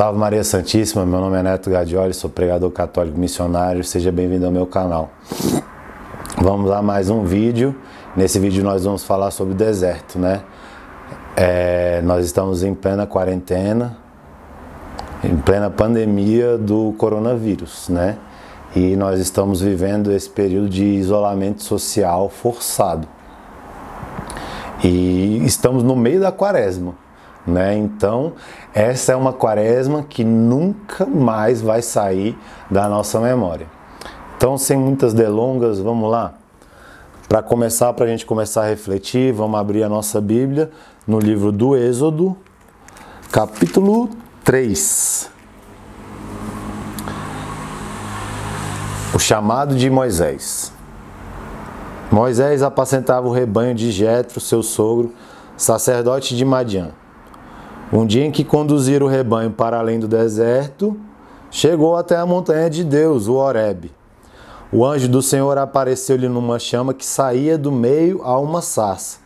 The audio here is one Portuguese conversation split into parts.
Salve Maria Santíssima, meu nome é Neto Gadioli, sou pregador católico missionário, seja bem-vindo ao meu canal. Vamos a mais um vídeo, nesse vídeo nós vamos falar sobre o deserto, né? É, nós estamos em plena quarentena, em plena pandemia do coronavírus, né? E nós estamos vivendo esse período de isolamento social forçado. E estamos no meio da quaresma. Né? Então, essa é uma quaresma que nunca mais vai sair da nossa memória. Então, sem muitas delongas, vamos lá? Para começar, para a gente começar a refletir, vamos abrir a nossa Bíblia no livro do Êxodo, capítulo 3. O chamado de Moisés. Moisés apacentava o rebanho de Jetro, seu sogro, sacerdote de Madian. Um dia em que conduziram o rebanho para além do deserto, chegou até a montanha de Deus, o Horebe. O anjo do Senhor apareceu-lhe numa chama que saía do meio a uma sarça.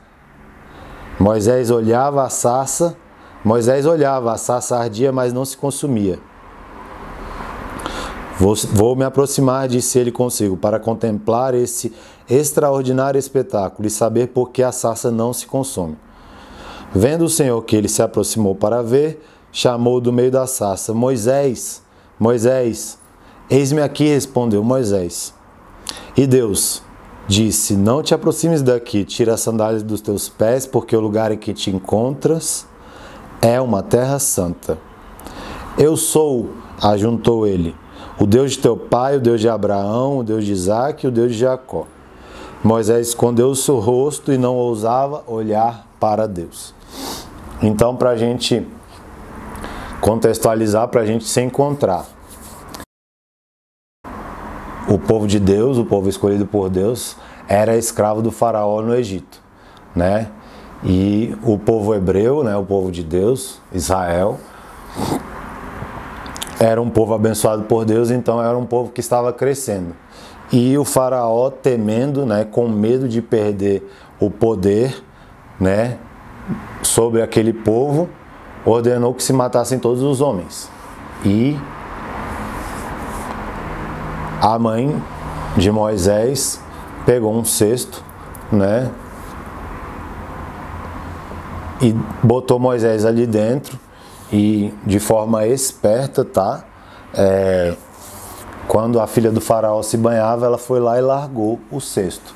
Moisés olhava a sarça, Moisés olhava, a sarça ardia, mas não se consumia. Vou, vou me aproximar, disse ele consigo, para contemplar esse extraordinário espetáculo e saber por que a sarça não se consome. Vendo o Senhor que ele se aproximou para ver, chamou do meio da sarça: Moisés, Moisés, eis-me aqui, respondeu Moisés. E Deus disse: Não te aproximes daqui, tira as sandálias dos teus pés, porque o lugar em que te encontras é uma terra santa. Eu sou, ajuntou ele, o Deus de teu pai, o Deus de Abraão, o Deus de Isaac e o Deus de Jacó. Moisés escondeu o seu rosto e não ousava olhar para Deus. Então, para a gente contextualizar, para a gente se encontrar. O povo de Deus, o povo escolhido por Deus, era escravo do faraó no Egito, né? E o povo hebreu, né, o povo de Deus, Israel, era um povo abençoado por Deus, então era um povo que estava crescendo. E o faraó temendo, né, com medo de perder o poder, né, sobre aquele povo, ordenou que se matassem todos os homens. E a mãe de Moisés pegou um cesto, né? E botou Moisés ali dentro e de forma esperta, tá? É, quando a filha do faraó se banhava, ela foi lá e largou o cesto.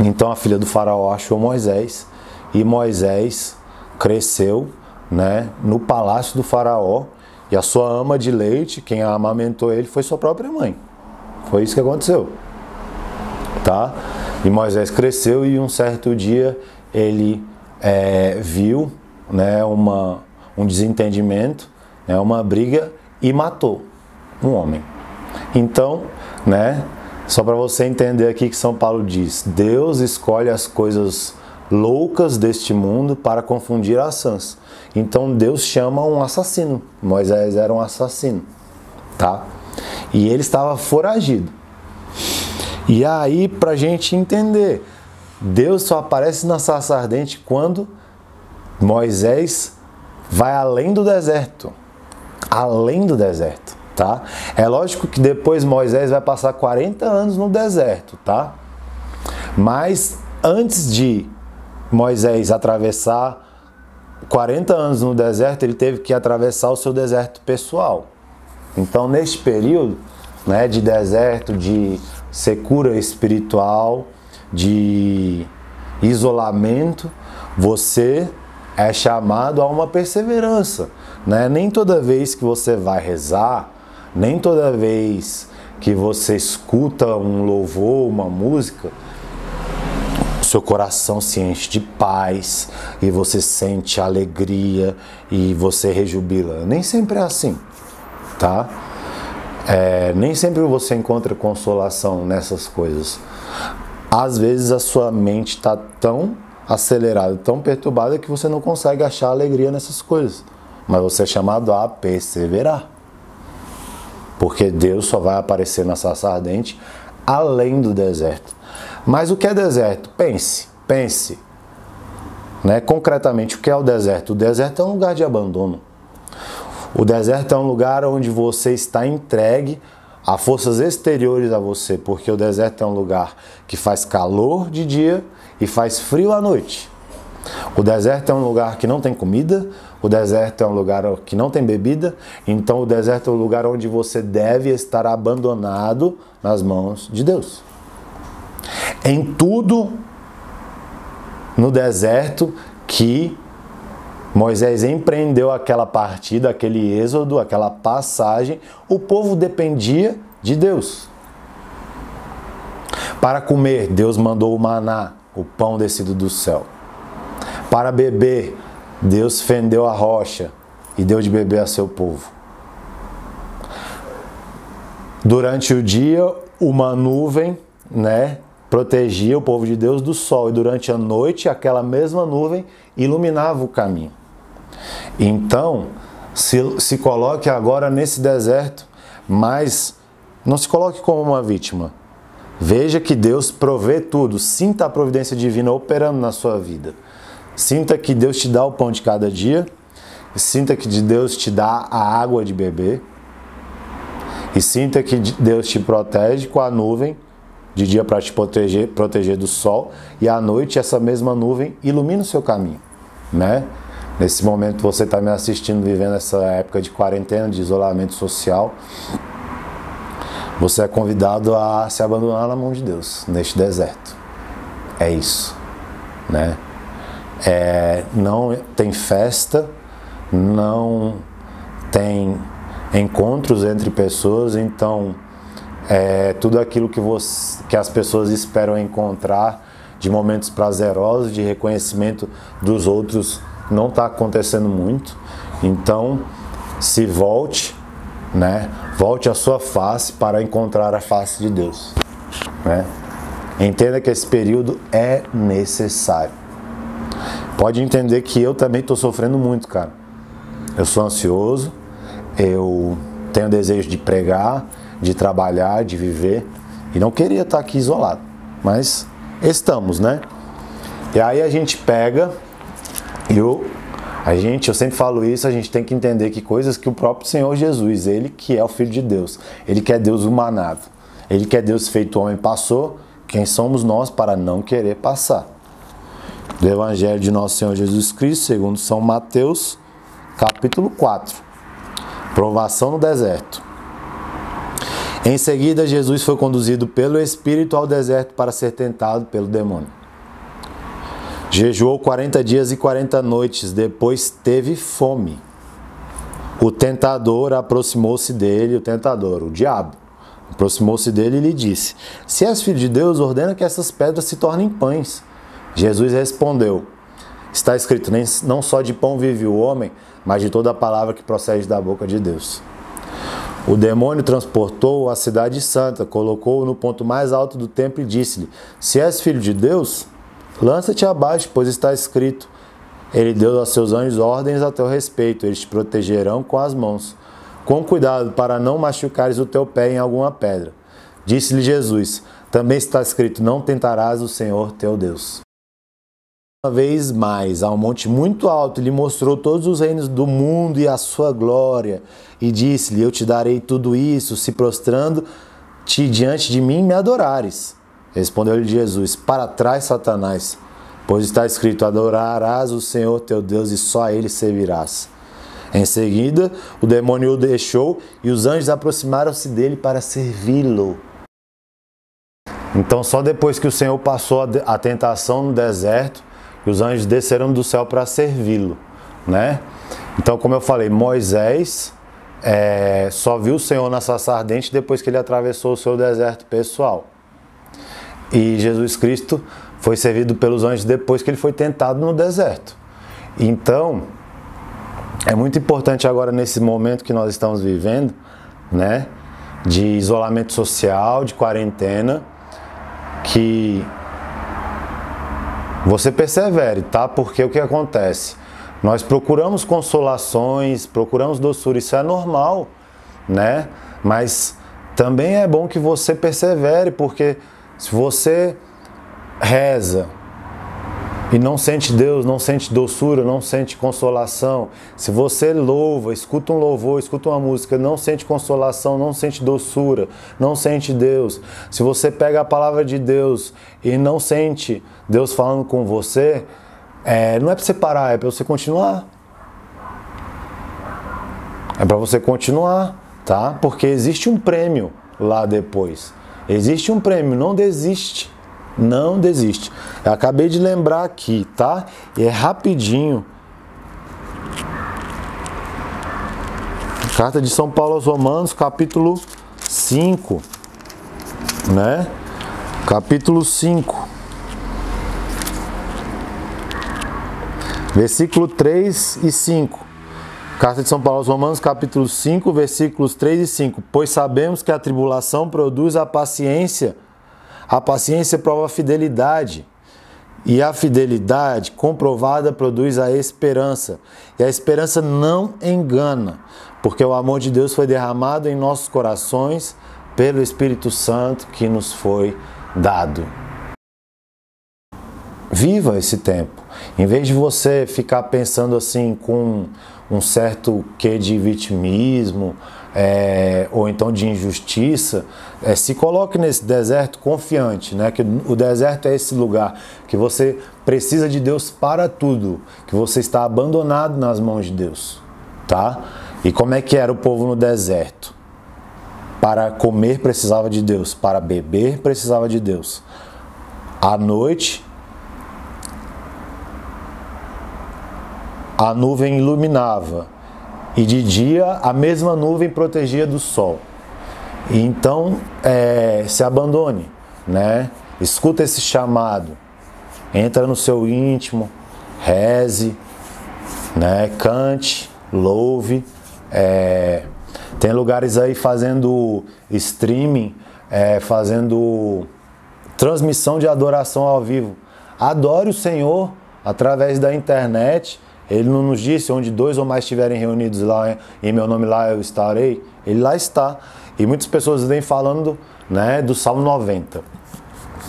Então a filha do faraó achou Moisés e Moisés cresceu né, no palácio do faraó e a sua ama de leite, quem amamentou ele foi sua própria mãe. Foi isso que aconteceu. Tá? E Moisés cresceu e um certo dia ele é, viu né, uma, um desentendimento, né, uma briga e matou um homem. Então, né, só para você entender aqui que São Paulo diz: Deus escolhe as coisas loucas deste mundo para confundir as sãs. Então Deus chama um assassino. Moisés era um assassino, tá? E ele estava foragido. E aí, para a gente entender, Deus só aparece na sarça ardente quando Moisés vai além do deserto. Além do deserto, tá? É lógico que depois Moisés vai passar 40 anos no deserto, tá? Mas antes de Moisés atravessar 40 anos no deserto, ele teve que atravessar o seu deserto pessoal. Então, neste período né, de deserto, de secura espiritual, de isolamento, você é chamado a uma perseverança. Né? Nem toda vez que você vai rezar, nem toda vez que você escuta um louvor, uma música, seu coração se enche de paz e você sente alegria e você rejubila. Nem sempre é assim, tá? É, nem sempre você encontra consolação nessas coisas. Às vezes a sua mente está tão acelerada, tão perturbada que você não consegue achar alegria nessas coisas. Mas você é chamado a perseverar. Porque Deus só vai aparecer na sarça ardente além do deserto. Mas o que é deserto? Pense, pense. Né? Concretamente, o que é o deserto? O deserto é um lugar de abandono. O deserto é um lugar onde você está entregue a forças exteriores a você, porque o deserto é um lugar que faz calor de dia e faz frio à noite. O deserto é um lugar que não tem comida, o deserto é um lugar que não tem bebida, então o deserto é um lugar onde você deve estar abandonado nas mãos de Deus. Em tudo no deserto que Moisés empreendeu aquela partida, aquele êxodo, aquela passagem, o povo dependia de Deus. Para comer, Deus mandou o maná, o pão descido do céu. Para beber, Deus fendeu a rocha e deu de beber a seu povo. Durante o dia, uma nuvem, né, protegia o povo de Deus do sol e durante a noite aquela mesma nuvem iluminava o caminho. Então, se, se coloque agora nesse deserto, mas não se coloque como uma vítima. Veja que Deus provê tudo, sinta a providência divina operando na sua vida. Sinta que Deus te dá o pão de cada dia, sinta que Deus te dá a água de beber, e sinta que Deus te protege com a nuvem de dia para te proteger, proteger do sol, e à noite essa mesma nuvem ilumina o seu caminho, né? Nesse momento você está me assistindo vivendo essa época de quarentena, de isolamento social. Você é convidado a se abandonar na mão de Deus neste deserto. É isso, né? É, não tem festa, não tem encontros entre pessoas, então é, tudo aquilo que, você, que as pessoas esperam encontrar de momentos prazerosos, de reconhecimento dos outros não está acontecendo muito. Então, se volte, né? Volte a sua face para encontrar a face de Deus, né? Entenda que esse período é necessário. Pode entender que eu também estou sofrendo muito, cara. Eu sou ansioso, eu tenho desejo de pregar, de trabalhar, de viver e não queria estar aqui isolado, mas estamos, né? E aí a gente pega eu, a gente, eu sempre falo isso, a gente tem que entender que coisas que o próprio Senhor Jesus, ele que é o Filho de Deus, ele que é Deus humanado, ele que é Deus feito homem, passou, quem somos nós para não querer passar? Do Evangelho de Nosso Senhor Jesus Cristo, segundo São Mateus, capítulo 4. Provação no deserto. Em seguida, Jesus foi conduzido pelo Espírito ao deserto para ser tentado pelo demônio. Jejuou 40 dias e 40 noites, depois teve fome. O tentador aproximou-se dele, o tentador, o diabo, aproximou-se dele e lhe disse: Se és filho de Deus, ordena que essas pedras se tornem pães. Jesus respondeu: Está escrito: Não só de pão vive o homem, mas de toda a palavra que procede da boca de Deus. O demônio transportou a cidade santa, colocou-o no ponto mais alto do templo e disse-lhe: Se és filho de Deus, Lança-te abaixo, pois está escrito: Ele deu a seus anjos ordens a teu respeito, eles te protegerão com as mãos. Com cuidado para não machucares o teu pé em alguma pedra. Disse-lhe Jesus: Também está escrito: Não tentarás o Senhor teu Deus. Uma vez mais, a um monte muito alto, lhe mostrou todos os reinos do mundo e a sua glória, e disse-lhe: Eu te darei tudo isso, se prostrando-te diante de mim me adorares. Respondeu-lhe Jesus: Para trás, Satanás, pois está escrito: Adorarás o Senhor teu Deus e só a ele servirás. Em seguida, o demônio o deixou e os anjos aproximaram-se dele para servi-lo. Então, só depois que o Senhor passou a tentação no deserto, os anjos desceram do céu para servi-lo, né? Então, como eu falei, Moisés é, só viu o Senhor na sarça ardente depois que ele atravessou o seu deserto pessoal. E Jesus Cristo foi servido pelos anjos depois que ele foi tentado no deserto. Então, é muito importante agora nesse momento que nós estamos vivendo, né, de isolamento social, de quarentena, que você persevere, tá? Porque o que acontece? Nós procuramos consolações, procuramos doçura, isso é normal, né? Mas também é bom que você persevere, porque se você reza e não sente Deus, não sente doçura, não sente consolação, se você louva, escuta um louvor, escuta uma música, não sente consolação, não sente doçura, não sente Deus, se você pega a palavra de Deus e não sente Deus falando com você, é, não é para você parar, é para você continuar. É para você continuar, tá? Porque existe um prêmio lá depois. Existe um prêmio, não desiste. Não desiste. Eu acabei de lembrar aqui, tá? É rapidinho. Carta de São Paulo aos Romanos, capítulo 5, né? Capítulo 5. Versículo 3 e 5. Carta de São Paulo aos Romanos, capítulo 5, versículos 3 e 5. Pois sabemos que a tribulação produz a paciência a paciência prova a fidelidade. E a fidelidade comprovada produz a esperança. E a esperança não engana, porque o amor de Deus foi derramado em nossos corações pelo Espírito Santo que nos foi dado. Viva esse tempo. Em vez de você ficar pensando assim com um certo quê de vitimismo, é, ou então de injustiça, é, se coloque nesse deserto confiante, né? Que o deserto é esse lugar que você precisa de Deus para tudo, que você está abandonado nas mãos de Deus, tá? E como é que era o povo no deserto? Para comer precisava de Deus, para beber precisava de Deus. À noite a nuvem iluminava e de dia a mesma nuvem protegia do sol. Então, é, se abandone, né? Escuta esse chamado, entra no seu íntimo, reze, né? Cante, louve. É, tem lugares aí fazendo streaming, é, fazendo transmissão de adoração ao vivo. Adore o Senhor através da internet ele não nos disse onde dois ou mais estiverem reunidos lá em meu nome lá eu estarei. Ele lá está. E muitas pessoas vêm falando né, do Salmo 90.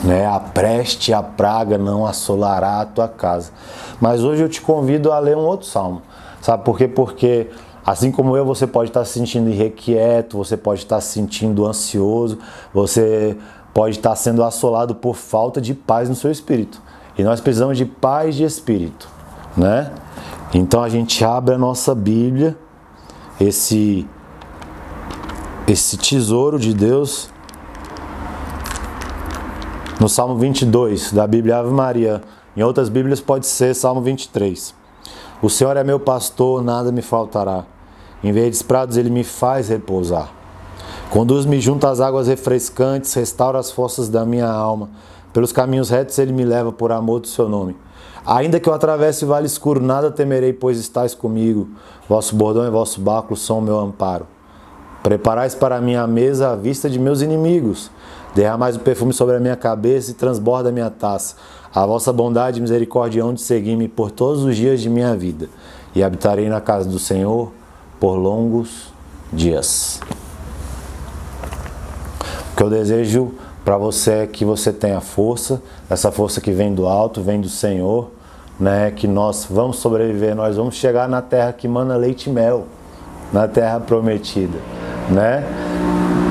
Né, a preste a praga não assolará a tua casa. Mas hoje eu te convido a ler um outro salmo. Sabe por quê? Porque assim como eu, você pode estar se sentindo irrequieto, você pode estar se sentindo ansioso, você pode estar sendo assolado por falta de paz no seu espírito. E nós precisamos de paz de espírito, né? Então a gente abre a nossa Bíblia, esse esse tesouro de Deus no Salmo 22 da Bíblia Ave Maria. Em outras Bíblias pode ser Salmo 23. O Senhor é meu pastor, nada me faltará. Em verdes prados ele me faz repousar. Conduz-me junto às águas refrescantes, restaura as forças da minha alma. Pelos caminhos retos ele me leva por amor do seu nome. Ainda que eu atravesse vale escuro, nada temerei, pois estáis comigo. Vosso bordão e vosso báculo são o meu amparo. Preparais para mim a mesa à vista de meus inimigos. Derramais o perfume sobre a minha cabeça e transborda a minha taça. A vossa bondade e misericórdia hão de seguir-me por todos os dias de minha vida. E habitarei na casa do Senhor por longos dias. O que eu desejo para você é que você tenha força, essa força que vem do alto, vem do Senhor, né? Que nós vamos sobreviver, nós vamos chegar na terra que mana leite e mel, na terra prometida, né?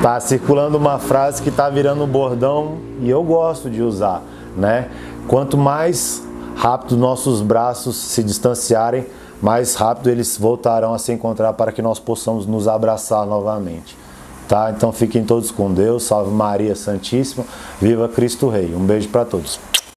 Tá circulando uma frase que tá virando um bordão e eu gosto de usar, né? Quanto mais rápido nossos braços se distanciarem, mais rápido eles voltarão a se encontrar para que nós possamos nos abraçar novamente. Tá? Então fiquem todos com Deus. Salve Maria Santíssima. Viva Cristo Rei. Um beijo para todos.